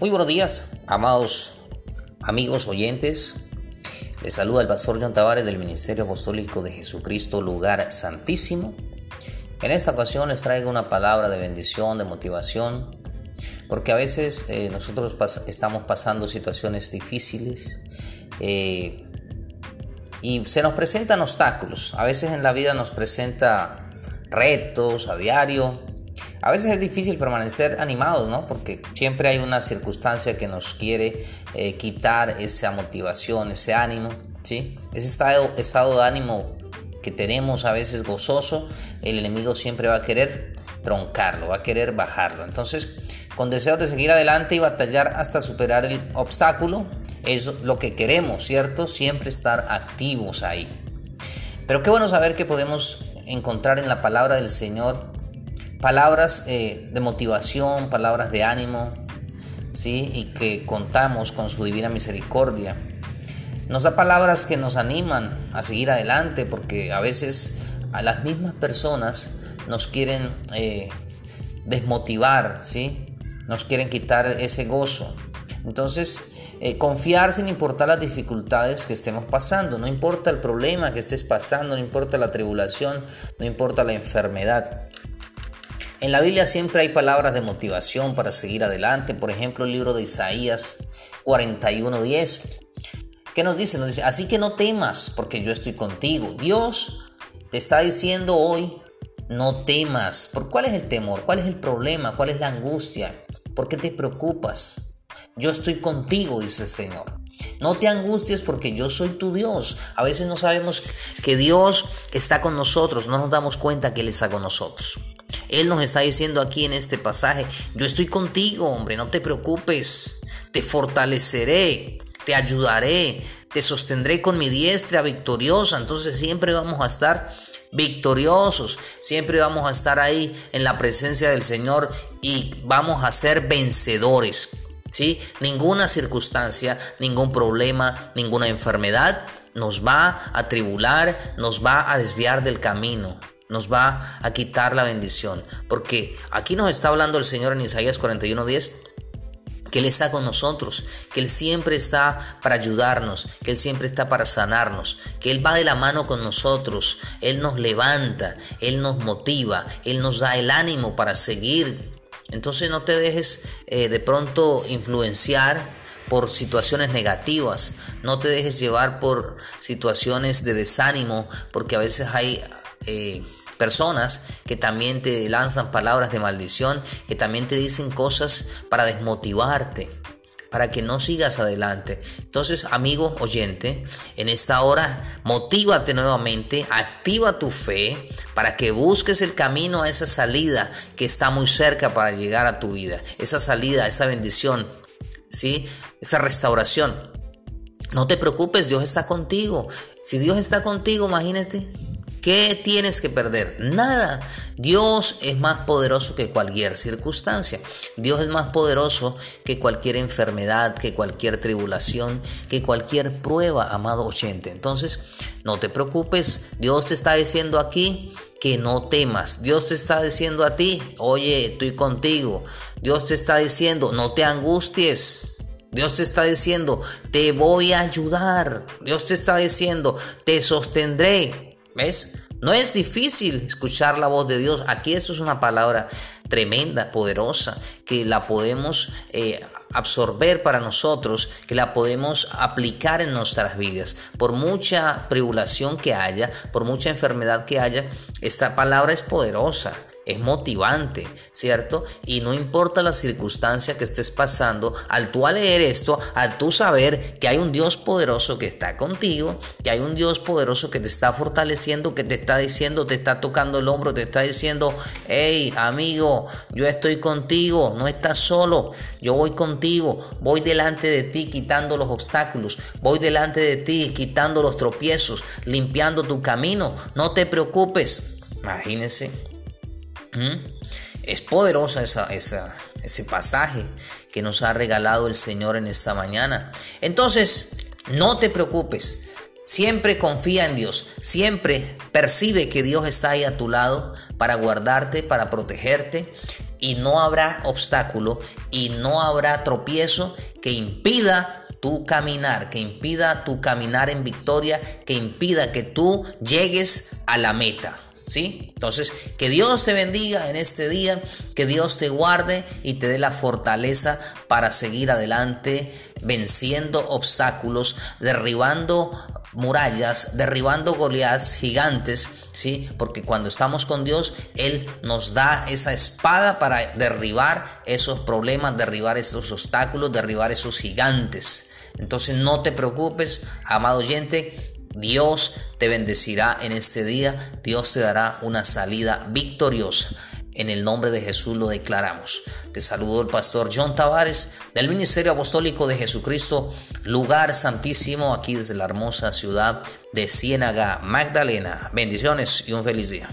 Muy buenos días, amados amigos oyentes. Les saluda el pastor John Tavares del Ministerio Apostólico de Jesucristo, lugar santísimo. En esta ocasión les traigo una palabra de bendición, de motivación, porque a veces eh, nosotros estamos pasando situaciones difíciles eh, y se nos presentan obstáculos. A veces en la vida nos presenta retos a diario, a veces es difícil permanecer animados, ¿no? Porque siempre hay una circunstancia que nos quiere eh, quitar esa motivación, ese ánimo, ¿sí? Ese estado, estado de ánimo que tenemos a veces gozoso, el enemigo siempre va a querer troncarlo, va a querer bajarlo. Entonces, con deseo de seguir adelante y batallar hasta superar el obstáculo, es lo que queremos, ¿cierto? Siempre estar activos ahí. Pero qué bueno saber que podemos encontrar en la palabra del Señor palabras eh, de motivación, palabras de ánimo, ¿sí? y que contamos con su divina misericordia. Nos da palabras que nos animan a seguir adelante, porque a veces a las mismas personas nos quieren eh, desmotivar, ¿sí? nos quieren quitar ese gozo. Entonces, eh, confiar sin importar las dificultades que estemos pasando, no importa el problema que estés pasando, no importa la tribulación, no importa la enfermedad. En la Biblia siempre hay palabras de motivación para seguir adelante. Por ejemplo, el libro de Isaías 41:10. ¿Qué nos dice? Nos dice, así que no temas porque yo estoy contigo. Dios te está diciendo hoy, no temas. ¿Por cuál es el temor? ¿Cuál es el problema? ¿Cuál es la angustia? ¿Por qué te preocupas? Yo estoy contigo, dice el Señor. No te angusties porque yo soy tu Dios. A veces no sabemos que Dios está con nosotros, no nos damos cuenta que Él está con nosotros. Él nos está diciendo aquí en este pasaje, yo estoy contigo, hombre, no te preocupes, te fortaleceré, te ayudaré, te sostendré con mi diestra victoriosa. Entonces siempre vamos a estar victoriosos, siempre vamos a estar ahí en la presencia del Señor y vamos a ser vencedores. ¿sí? Ninguna circunstancia, ningún problema, ninguna enfermedad nos va a tribular, nos va a desviar del camino nos va a quitar la bendición. Porque aquí nos está hablando el Señor en Isaías 41:10 que Él está con nosotros, que Él siempre está para ayudarnos, que Él siempre está para sanarnos, que Él va de la mano con nosotros, Él nos levanta, Él nos motiva, Él nos da el ánimo para seguir. Entonces no te dejes eh, de pronto influenciar por situaciones negativas, no te dejes llevar por situaciones de desánimo, porque a veces hay eh, personas que también te lanzan palabras de maldición, que también te dicen cosas para desmotivarte, para que no sigas adelante. Entonces, amigo oyente, en esta hora, motívate nuevamente, activa tu fe para que busques el camino a esa salida que está muy cerca para llegar a tu vida, esa salida, esa bendición, ¿sí? Esa restauración. No te preocupes, Dios está contigo. Si Dios está contigo, imagínate, ¿Qué tienes que perder? Nada. Dios es más poderoso que cualquier circunstancia. Dios es más poderoso que cualquier enfermedad, que cualquier tribulación, que cualquier prueba, amado oyente. Entonces, no te preocupes. Dios te está diciendo aquí que no temas. Dios te está diciendo a ti, oye, estoy contigo. Dios te está diciendo, no te angusties. Dios te está diciendo, te voy a ayudar. Dios te está diciendo, te sostendré. ¿Ves? No es difícil escuchar la voz de Dios. Aquí eso es una palabra tremenda, poderosa, que la podemos eh, absorber para nosotros, que la podemos aplicar en nuestras vidas. Por mucha tribulación que haya, por mucha enfermedad que haya, esta palabra es poderosa es motivante, ¿cierto? Y no importa la circunstancia que estés pasando, al tú leer esto, al tú saber que hay un Dios poderoso que está contigo, que hay un Dios poderoso que te está fortaleciendo, que te está diciendo, te está tocando el hombro, te está diciendo, hey amigo, yo estoy contigo, no estás solo, yo voy contigo, voy delante de ti quitando los obstáculos, voy delante de ti quitando los tropiezos, limpiando tu camino, no te preocupes. Imagínense es poderosa ese pasaje que nos ha regalado el Señor en esta mañana. Entonces, no te preocupes. Siempre confía en Dios, siempre percibe que Dios está ahí a tu lado para guardarte, para protegerte. y no habrá obstáculo y no habrá tropiezo que impida tu caminar, que impida tu caminar en victoria, que impida que tú llegues a la meta. ¿Sí? Entonces, que Dios te bendiga en este día, que Dios te guarde y te dé la fortaleza para seguir adelante, venciendo obstáculos, derribando murallas, derribando goleadas gigantes, ¿sí? Porque cuando estamos con Dios, Él nos da esa espada para derribar esos problemas, derribar esos obstáculos, derribar esos gigantes. Entonces no te preocupes, amado oyente, Dios te bendecirá en este día, Dios te dará una salida victoriosa. En el nombre de Jesús lo declaramos. Te saludo el pastor John Tavares del Ministerio Apostólico de Jesucristo, lugar santísimo aquí desde la hermosa ciudad de Ciénaga, Magdalena. Bendiciones y un feliz día.